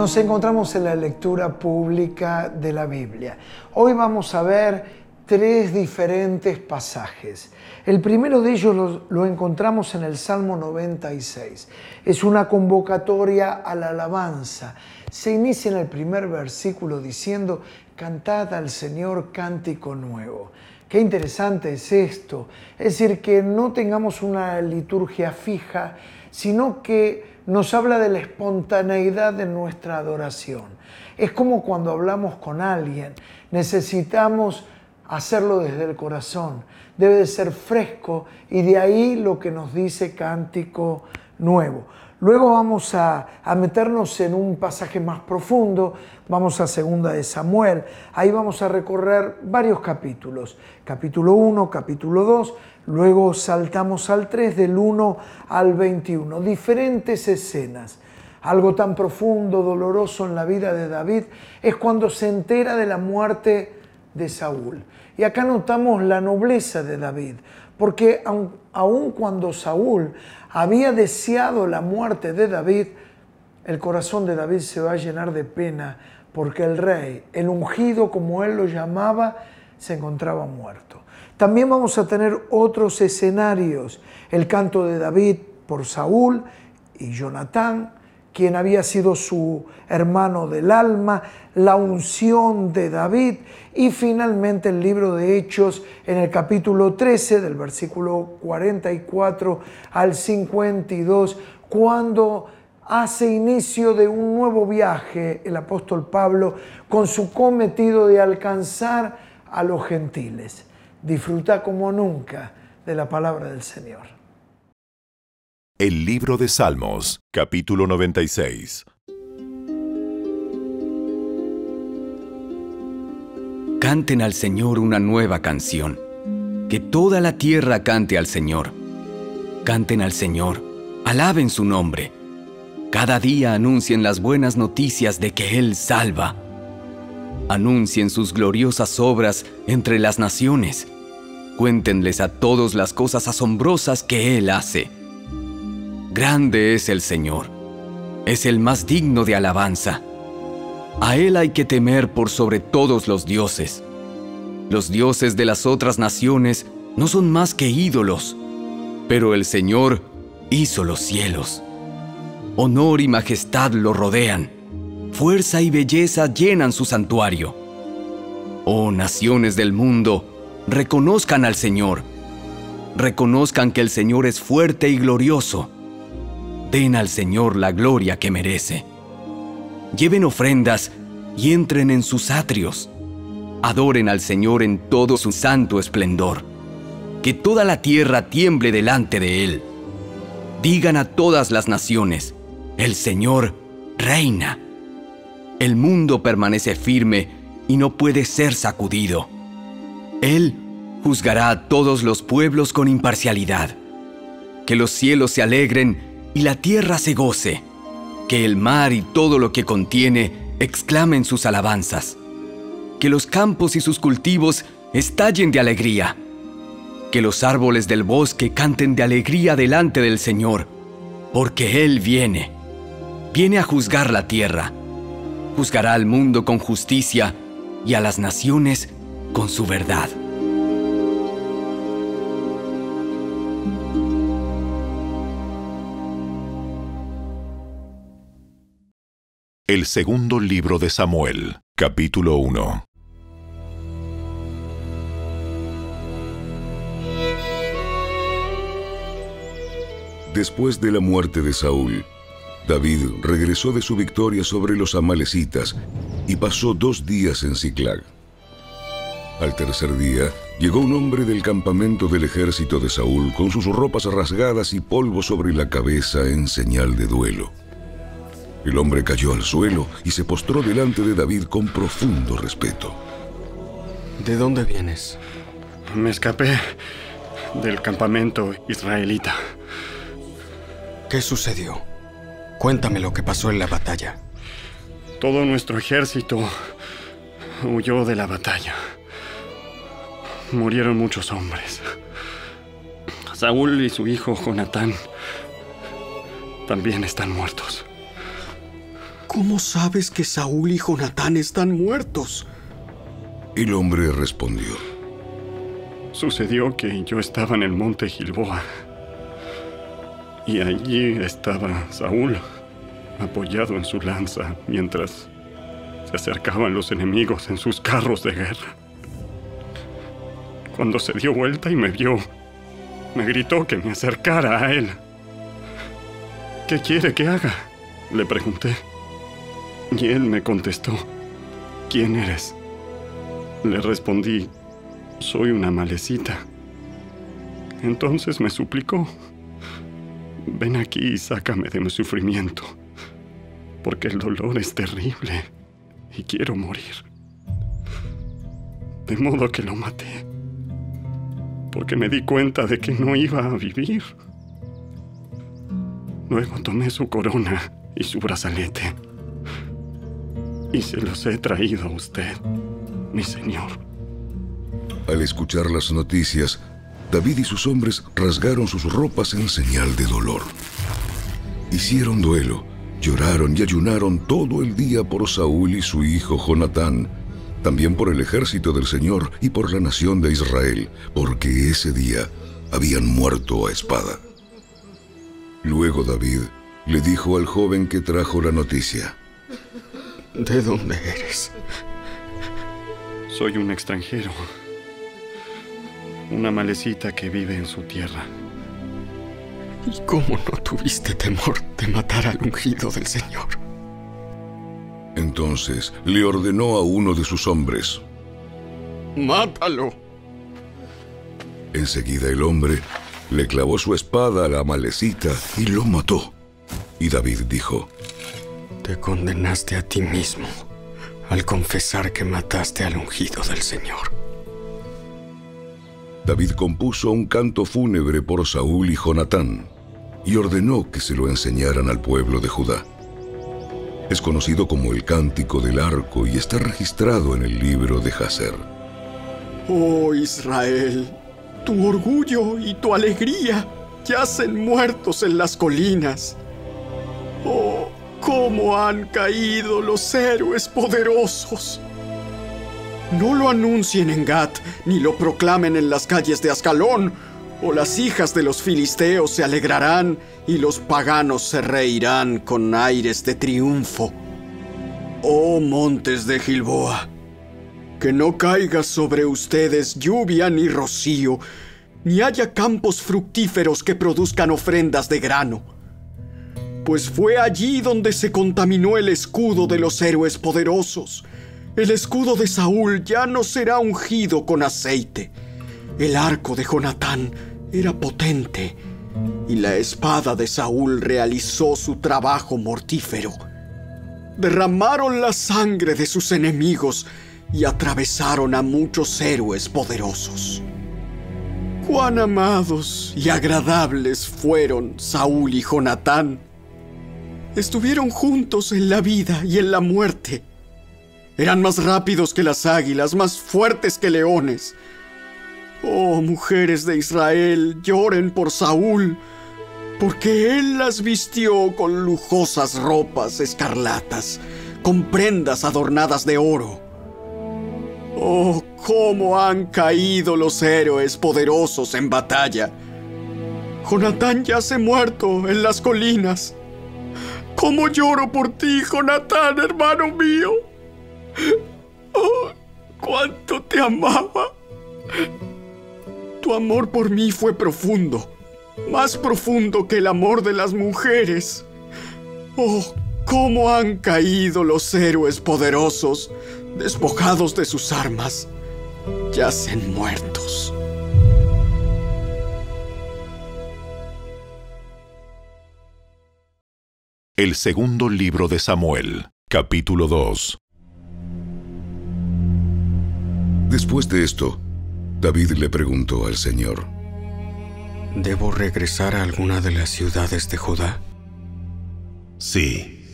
nos encontramos en la lectura pública de la Biblia. Hoy vamos a ver tres diferentes pasajes. El primero de ellos lo, encontramos en el Salmo 96. Es una convocatoria a la alabanza. Se inicia en el primer versículo diciendo, cantad al Señor cántico nuevo. Qué interesante es esto. Es decir, que no tengamos una liturgia fija, sino que nos habla de la espontaneidad de nuestra adoración. Es como cuando hablamos con alguien, necesitamos hacerlo desde el corazón, debe de ser fresco y de ahí lo que nos dice cántico nuevo. Luego vamos a, meternos en un pasaje más profundo, vamos a segunda de Samuel, ahí vamos a recorrer varios capítulos, capítulo 1, capítulo 2, luego saltamos al 3, del 1 al 21, diferentes escenas. Algo tan profundo, doloroso en la vida de David es cuando se entera de la muerte de Saúl. Y acá notamos la nobleza de David, porque aun, cuando Saúl había deseado la muerte de David, el corazón de David se va a llenar de pena porque el rey, el ungido como él lo llamaba, se encontraba muerto. También vamos a tener otros escenarios, el canto de David por Saúl y Jonatán, quien había sido su hermano del alma, la unción de David y finalmente el libro de Hechos en el capítulo 13 del versículo 44 al 52, cuando hace inicio de un nuevo viaje el apóstol Pablo con su cometido de alcanzar a los gentiles. Disfruta como nunca de la palabra del Señor. El libro de Salmos, capítulo 96. Canten al Señor una nueva canción. Que toda la tierra cante al Señor. Canten al Señor, alaben su nombre. Cada día anuncien las buenas noticias de que Él salva. Anuncien sus gloriosas obras entre las naciones. Cuéntenles a todos las cosas asombrosas que Él hace Grande es el Señor, es el más digno de alabanza. A Él hay que temer por sobre todos los dioses. Los dioses de las otras naciones no son más que ídolos, pero el Señor hizo los cielos. Honor y majestad lo rodean, fuerza y belleza llenan su santuario. Oh naciones del mundo, reconozcan al Señor, reconozcan que el Señor es fuerte y glorioso den al Señor la gloria que merece. Lleven ofrendas y entren en sus atrios. Adoren al Señor en todo su santo esplendor. Que toda la tierra tiemble delante de Él. Digan a todas las naciones, el Señor reina. El mundo permanece firme y no puede ser sacudido. Él juzgará a todos los pueblos con imparcialidad. Que los cielos se alegren y la tierra se goce, que el mar y todo lo que contiene exclamen sus alabanzas, que los campos y sus cultivos estallen de alegría, que los árboles del bosque canten de alegría delante del Señor, porque Él viene, viene a juzgar la tierra, juzgará al mundo con justicia y a las naciones con su verdad. El segundo libro de Samuel, capítulo 1. Después de la muerte de Saúl, David regresó de su victoria sobre los amalecitas y pasó dos días en Ciclag. Al tercer día, llegó un hombre del campamento del ejército de Saúl con sus ropas rasgadas y polvo sobre la cabeza en señal de duelo. El hombre cayó al suelo y se postró delante de David con profundo respeto. ¿De dónde vienes? Me escapé del campamento israelita. ¿Qué sucedió? Cuéntame lo que pasó en la batalla. Todo nuestro ejército huyó de la batalla. Murieron muchos hombres. Saúl y su hijo Jonatán también están muertos. ¿Cómo sabes que Saúl y Jonatán están muertos? El hombre respondió. Sucedió que yo estaba en el monte Gilboa. Y allí estaba Saúl, apoyado en su lanza, mientras se acercaban los enemigos en sus carros de guerra. Cuando se dio vuelta y me vio, me gritó que me acercara a él. ¿Qué quiere que haga? Le pregunté. Y él me contestó, ¿quién eres? Le respondí, soy una malecita. Entonces me suplicó, ven aquí y sácame de mi sufrimiento, porque el dolor es terrible y quiero morir. De modo que lo maté, porque me di cuenta de que no iba a vivir. Luego tomé su corona y su brazalete y se los he traído a usted, mi señor. Al escuchar las noticias, David y sus hombres rasgaron sus ropas en señal de dolor. Hicieron duelo, lloraron y ayunaron todo el día por Saúl y su hijo Jonatán, también por el ejército del Señor y por la nación de Israel, porque ese día habían muerto a espada. Luego David le dijo al joven que trajo la noticia, ¿De dónde eres? Soy un extranjero. Una malecita que vive en su tierra. ¿Y cómo no tuviste temor de matar al ungido del Señor? Entonces le ordenó a uno de sus hombres, ¡Mátalo! Enseguida el hombre le clavó su espada a la malecita y lo mató. Y David dijo, Te condenaste a ti mismo al confesar que mataste al ungido del Señor. David compuso un canto fúnebre por Saúl y Jonatán y ordenó que se lo enseñaran al pueblo de Judá. Es conocido como el Cántico del Arco y está registrado en el libro de Jaser. Oh Israel, tu orgullo y tu alegría yacen muertos en las colinas. Oh, cómo han caído los héroes poderosos. No lo anuncien en Gat, ni lo proclamen en las calles de Ascalón, o las hijas de los filisteos se alegrarán y los paganos se reirán con aires de triunfo. Oh montes de Gilboa, que no caiga sobre ustedes lluvia ni rocío, ni haya campos fructíferos que produzcan ofrendas de grano. Pues fue allí donde se contaminó el escudo de los héroes poderosos. El escudo de Saúl ya no será ungido con aceite. El arco de Jonatán era potente y la espada de Saúl realizó su trabajo mortífero. Derramaron la sangre de sus enemigos y atravesaron a muchos héroes poderosos. Cuán amados y agradables fueron Saúl y Jonatán. Estuvieron juntos en la vida y en la muerte. Eran más rápidos que las águilas, más fuertes que leones. Oh, mujeres de Israel, lloren por Saúl, porque él las vistió con lujosas ropas escarlatas, con prendas adornadas de oro. Oh, cómo han caído los héroes poderosos en batalla. Jonatán yace muerto en las colinas. ¿Cómo lloro por ti, Jonatán, hermano mío? Oh, cuánto te amaba. Tu amor por mí fue profundo, más profundo que el amor de las mujeres. Oh, cómo han caído los héroes poderosos, despojados de sus armas, yacen muertos. El segundo libro de Samuel, capítulo 2. Después de esto, David le preguntó al Señor, ¿Debo regresar a alguna de las ciudades de Judá? Sí,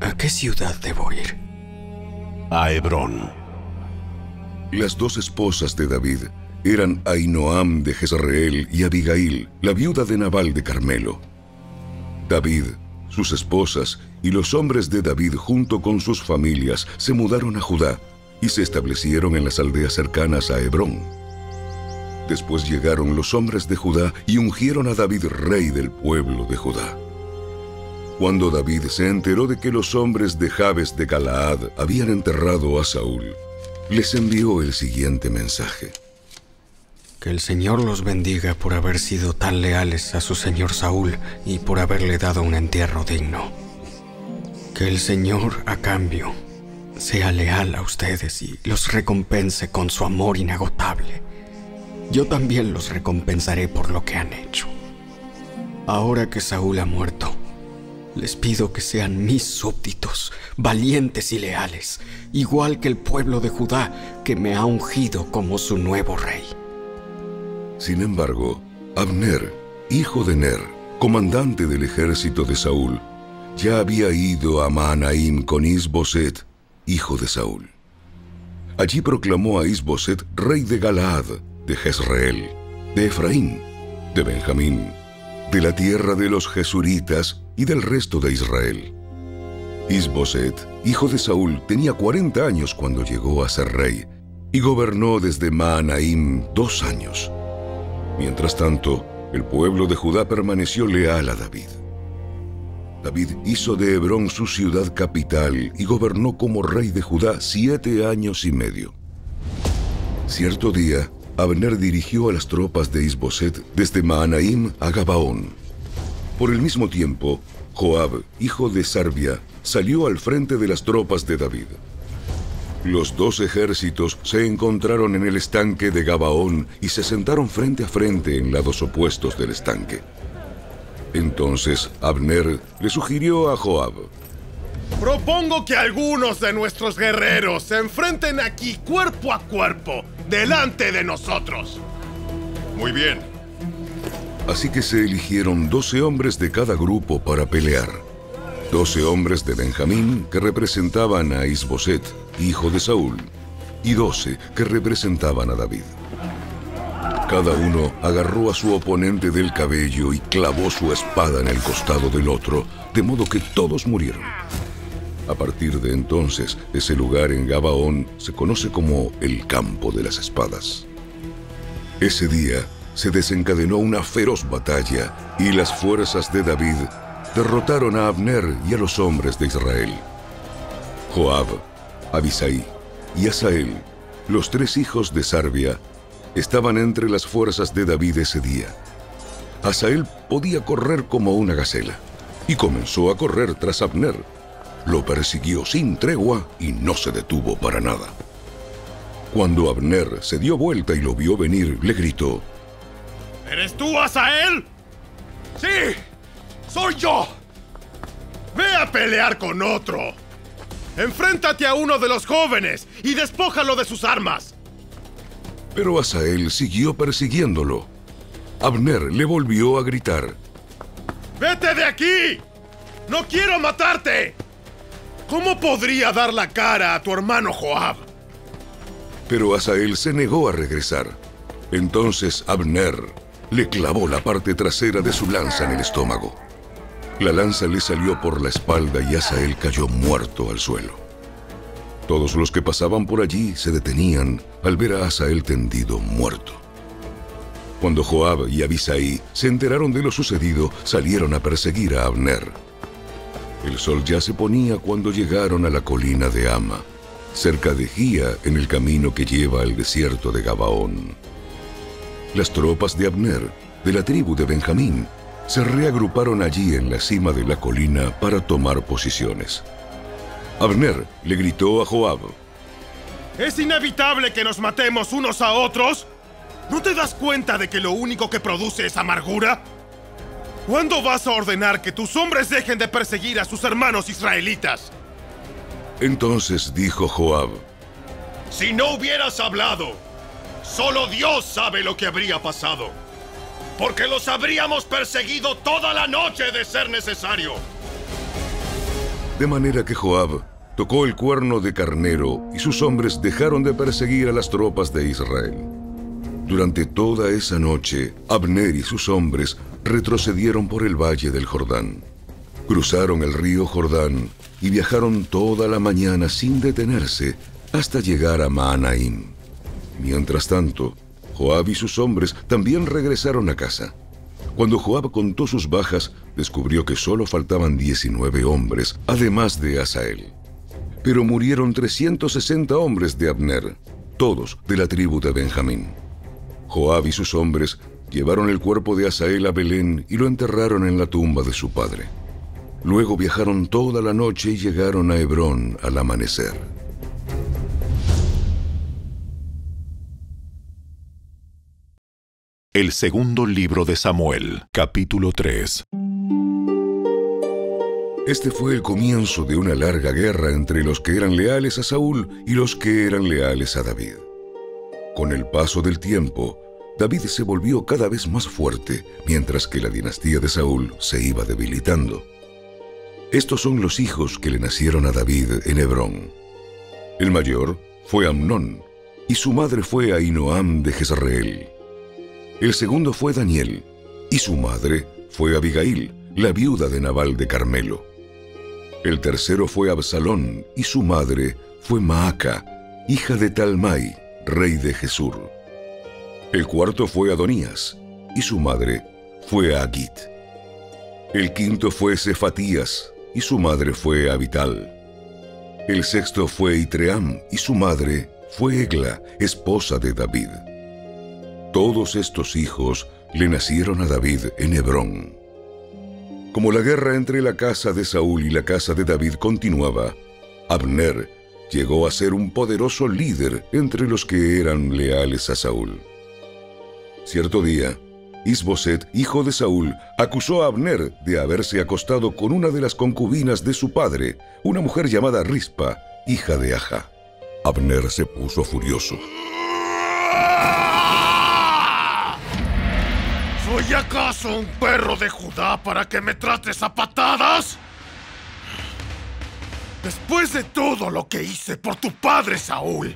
¿A qué ciudad debo ir? a Hebrón. las dos esposas de David eran Ainoam de Jezreel y Abigail, la viuda de Nabal de Carmelo. David sus esposas y los hombres de David junto con sus familias se mudaron a Judá y se establecieron en las aldeas cercanas a Hebrón. Después llegaron los hombres de Judá y ungieron a David rey del pueblo de Judá. Cuando David se enteró de que los hombres de Jabes de Galaad habían enterrado a Saúl, les envió el siguiente mensaje. Que el Señor los bendiga por haber sido tan leales a su señor Saúl y por haberle dado un entierro digno. Que el Señor, a cambio, sea leal a ustedes y los recompense con su amor inagotable. Yo también los recompensaré por lo que han hecho. Ahora que Saúl ha muerto, les pido que sean mis súbditos, valientes y leales, igual que el pueblo de Judá que me ha ungido como su nuevo rey. Sin embargo, Abner, hijo de Ner, comandante del ejército de Saúl, ya había ido a Mahanaim con Isboset, hijo de Saúl. Allí proclamó a Isboset rey de Galaad, de Jezreel, de Efraín, de Benjamín, de la tierra de los Jesuritas y del resto de Israel. Isboset, hijo de Saúl, tenía 40 años cuando llegó a ser rey y gobernó desde Mahanaim dos años. Mientras tanto, el pueblo de Judá permaneció leal a David. David hizo de Hebrón su ciudad capital y gobernó como rey de Judá siete años y medio. Cierto día, Abner dirigió a las tropas de Isboset desde Maanaim a Gabaón. Por el mismo tiempo, Joab, hijo de Sarbia, salió al frente de las tropas de David. Los dos ejércitos se encontraron en el estanque de Gabaón y se sentaron frente a frente en lados opuestos del estanque. Entonces Abner le sugirió a Joab. Propongo que algunos de nuestros guerreros se enfrenten aquí cuerpo a cuerpo, delante de nosotros. Muy bien. Así que se eligieron doce hombres de cada grupo para pelear. Doce hombres de Benjamín que representaban a Isboset, hijo de Saúl, y doce que representaban a David. Cada uno agarró a su oponente del cabello y clavó su espada en el costado del otro, de modo que todos murieron. A partir de entonces, ese lugar en Gabaón se conoce como el campo de las espadas. Ese día se desencadenó una feroz batalla y las fuerzas de David derrotaron a Abner y a los hombres de Israel. Joab, Abisai y Asael, los tres hijos de Sarbia, estaban entre las fuerzas de David ese día. Asael podía correr como una gacela y comenzó a correr tras Abner. Lo persiguió sin tregua y no se detuvo para nada. Cuando Abner se dio vuelta y lo vio venir, le gritó, ¿Eres tú, Asael? Sí, soy yo. Ve a pelear con otro. Enfréntate a uno de los jóvenes y despójalo de sus armas. Pero Asael siguió persiguiéndolo. Abner le volvió a gritar. ¡Vete de aquí! ¡No quiero matarte! ¿Cómo podría dar la cara a tu hermano Joab? Pero Asael se negó a regresar. Entonces Abner le clavó la parte trasera de su lanza en el estómago. La lanza le salió por la espalda y Asael cayó muerto al suelo. Todos los que pasaban por allí se detenían al ver a Asael tendido muerto. Cuando Joab y Abisai se enteraron de lo sucedido, salieron a perseguir a Abner. El sol ya se ponía cuando llegaron a la colina de Ama, cerca de Gía, en el camino que lleva al desierto de Gabaón. Las tropas de Abner, de la tribu de Benjamín, se reagruparon allí en la cima de la colina para tomar posiciones. Abner le gritó a Joab. ¿Es inevitable que nos matemos unos a otros? ¿No te das cuenta de que lo único que produce es amargura? ¿Cuándo vas a ordenar que tus hombres dejen de perseguir a sus hermanos israelitas? Entonces dijo Joab, Si no hubieras hablado, solo Dios sabe lo que habría pasado. Porque los habríamos perseguido toda la noche de ser necesario. De manera que Joab tocó el cuerno de carnero y sus hombres dejaron de perseguir a las tropas de Israel. Durante toda esa noche, Abner y sus hombres retrocedieron por el valle del Jordán. Cruzaron el río Jordán y viajaron toda la mañana sin detenerse hasta llegar a Maanaim. Mientras tanto, Joab y sus hombres también regresaron a casa. Cuando Joab contó sus bajas, descubrió que solo faltaban 19 hombres, además de Asael. Pero murieron 360 hombres de Abner, todos de la tribu de Benjamín. Joab y sus hombres llevaron el cuerpo de Asael a Belén y lo enterraron en la tumba de su padre. Luego viajaron toda la noche y llegaron a Hebrón al amanecer. El segundo libro de Samuel, capítulo 3. Este fue el comienzo de una larga guerra entre los que eran leales a Saúl y los que eran leales a David. Con el paso del tiempo, David se volvió cada vez más fuerte, mientras que la dinastía de Saúl se iba debilitando. Estos son los hijos que le nacieron a David en Hebrón. El mayor fue Amnón, y su madre fue Ainoam de Jezreel. El segundo fue Daniel, y su madre fue Abigail, la viuda de Nabal de Carmelo. El tercero fue Absalón, y su madre fue Maaca, hija de Talmai, rey de Jesur. El cuarto fue Adonías, y su madre fue Agit. El quinto fue Cefatías, y su madre fue Abital. El sexto fue Itream, y su madre fue Egla, esposa de David. Todos estos hijos le nacieron a David en Hebrón. Como la guerra entre la casa de Saúl y la casa de David continuaba, Abner llegó a ser un poderoso líder entre los que eran leales a Saúl. Cierto día, Isboset, hijo de Saúl, acusó a Abner de haberse acostado con una de las concubinas de su padre, una mujer llamada Rispa, hija de Aja. Abner se puso furioso. ¿Soy acaso un perro de Judá para que me trates a patadas? Después de todo lo que hice por tu padre Saúl,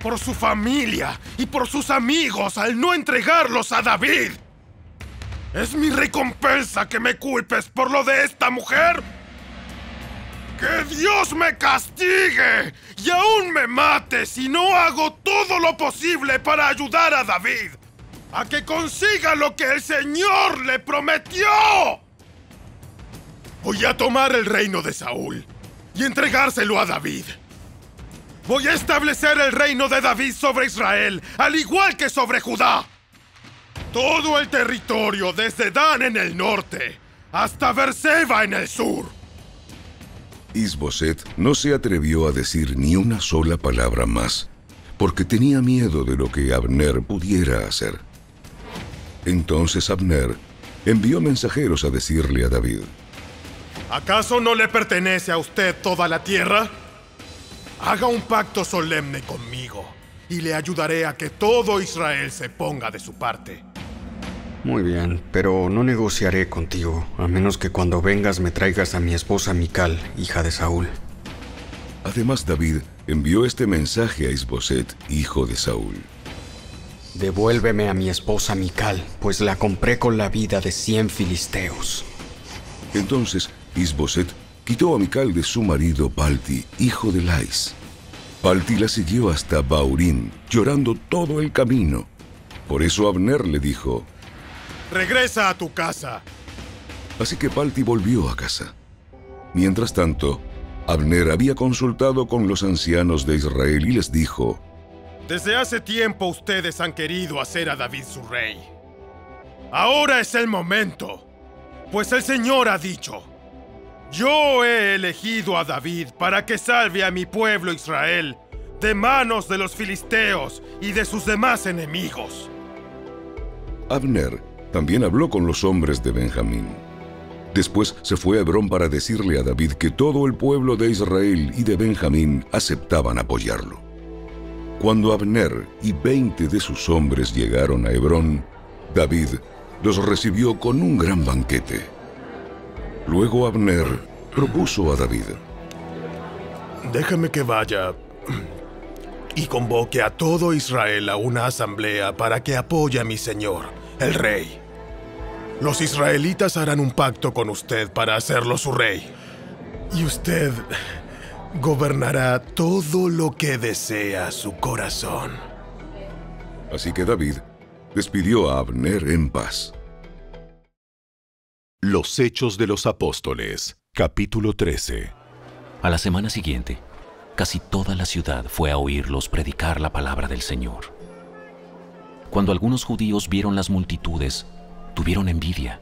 por su familia y por sus amigos al no entregarlos a David, ¿es mi recompensa que me culpes por lo de esta mujer? ¡Que Dios me castigue y aún me mate si no hago todo lo posible para ayudar a David! ¡A que consiga lo que el Señor le prometió! Voy a tomar el reino de Saúl y entregárselo a David. Voy a establecer el reino de David sobre Israel, al igual que sobre Judá. Todo el territorio desde Dan en el norte hasta Berseba en el sur. Isboset no se atrevió a decir ni una sola palabra más, porque tenía miedo de lo que Abner pudiera hacer. Entonces Abner envió mensajeros a decirle a David, ¿Acaso no le pertenece a usted toda la tierra? Haga un pacto solemne conmigo y le ayudaré a que todo Israel se ponga de su parte. Muy bien, pero no negociaré contigo, a menos que cuando vengas me traigas a mi esposa Mical, hija de Saúl. Además David envió este mensaje a Isboset, hijo de Saúl. Devuélveme a mi esposa Mical, pues la compré con la vida de cien filisteos. Entonces Isboset quitó a Mical de su marido Palti, hijo de Lais. Palti la siguió hasta Baurín, llorando todo el camino. Por eso Abner le dijo, Regresa a tu casa. Así que Palti volvió a casa. Mientras tanto, Abner había consultado con los ancianos de Israel y les dijo, Desde hace tiempo ustedes han querido hacer a David su rey. Ahora es el momento, pues el Señor ha dicho, yo he elegido a David para que salve a mi pueblo Israel de manos de los filisteos y de sus demás enemigos. Abner también habló con los hombres de Benjamín. Después se fue a Hebrón para decirle a David que todo el pueblo de Israel y de Benjamín aceptaban apoyarlo. Cuando Abner y veinte de sus hombres llegaron a Hebrón, David los recibió con un gran banquete. Luego Abner propuso a David, Déjame que vaya y convoque a todo Israel a una asamblea para que apoye a mi señor, el rey. Los israelitas harán un pacto con usted para hacerlo su rey. Y usted gobernará todo lo que desea su corazón. Así que David despidió a Abner en paz. Los Hechos de los Apóstoles, capítulo 13. A la semana siguiente, casi toda la ciudad fue a oírlos predicar la palabra del Señor. Cuando algunos judíos vieron las multitudes, tuvieron envidia,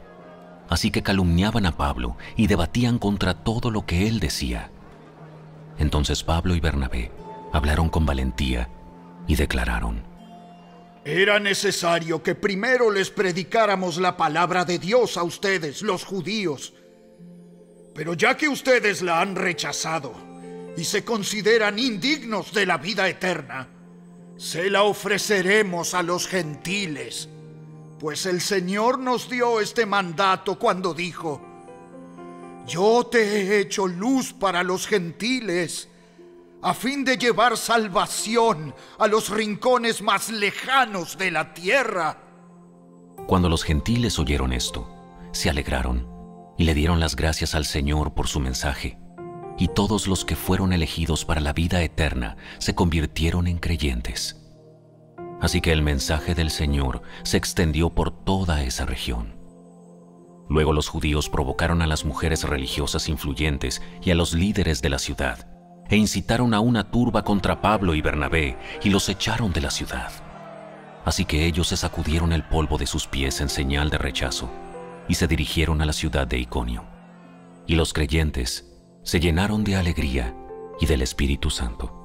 así que calumniaban a Pablo y debatían contra todo lo que él decía. Entonces Pablo y Bernabé hablaron con valentía y declararon, Era necesario que primero les predicáramos la palabra de Dios a ustedes, los judíos. Pero ya que ustedes la han rechazado y se consideran indignos de la vida eterna, se la ofreceremos a los gentiles, pues el Señor nos dio este mandato cuando dijo, yo te he hecho luz para los gentiles, a fin de llevar salvación a los rincones más lejanos de la tierra. Cuando los gentiles oyeron esto, se alegraron y le dieron las gracias al Señor por su mensaje. Y todos los que fueron elegidos para la vida eterna se convirtieron en creyentes. Así que el mensaje del Señor se extendió por toda esa región. Luego los judíos provocaron a las mujeres religiosas influyentes y a los líderes de la ciudad, e incitaron a una turba contra Pablo y Bernabé y los echaron de la ciudad. Así que ellos se sacudieron el polvo de sus pies en señal de rechazo y se dirigieron a la ciudad de Iconio. Y los creyentes se llenaron de alegría y del Espíritu Santo.